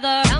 together.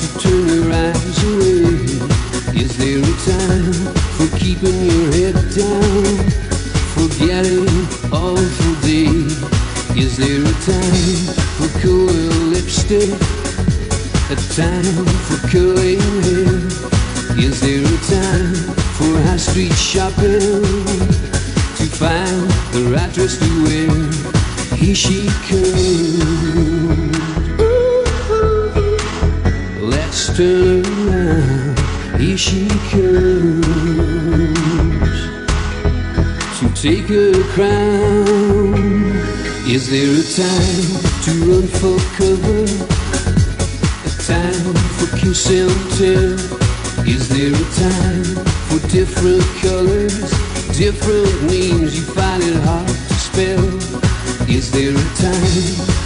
to turn your eyes away? Is there a time for keeping your head down? Forgetting all for day? Is there a time for cool lipstick? A time for curling hair? Is there a time for high street shopping? To find the right dress to wear? Here she comes here she comes to take her crown. Is there a time to run for cover? A time for kiss and tell? Is there a time for different colors, different names you find it hard to spell? Is there a time?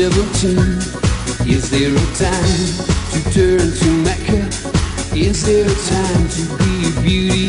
Is there a time to turn to Mecca? Is there a time to be a beauty?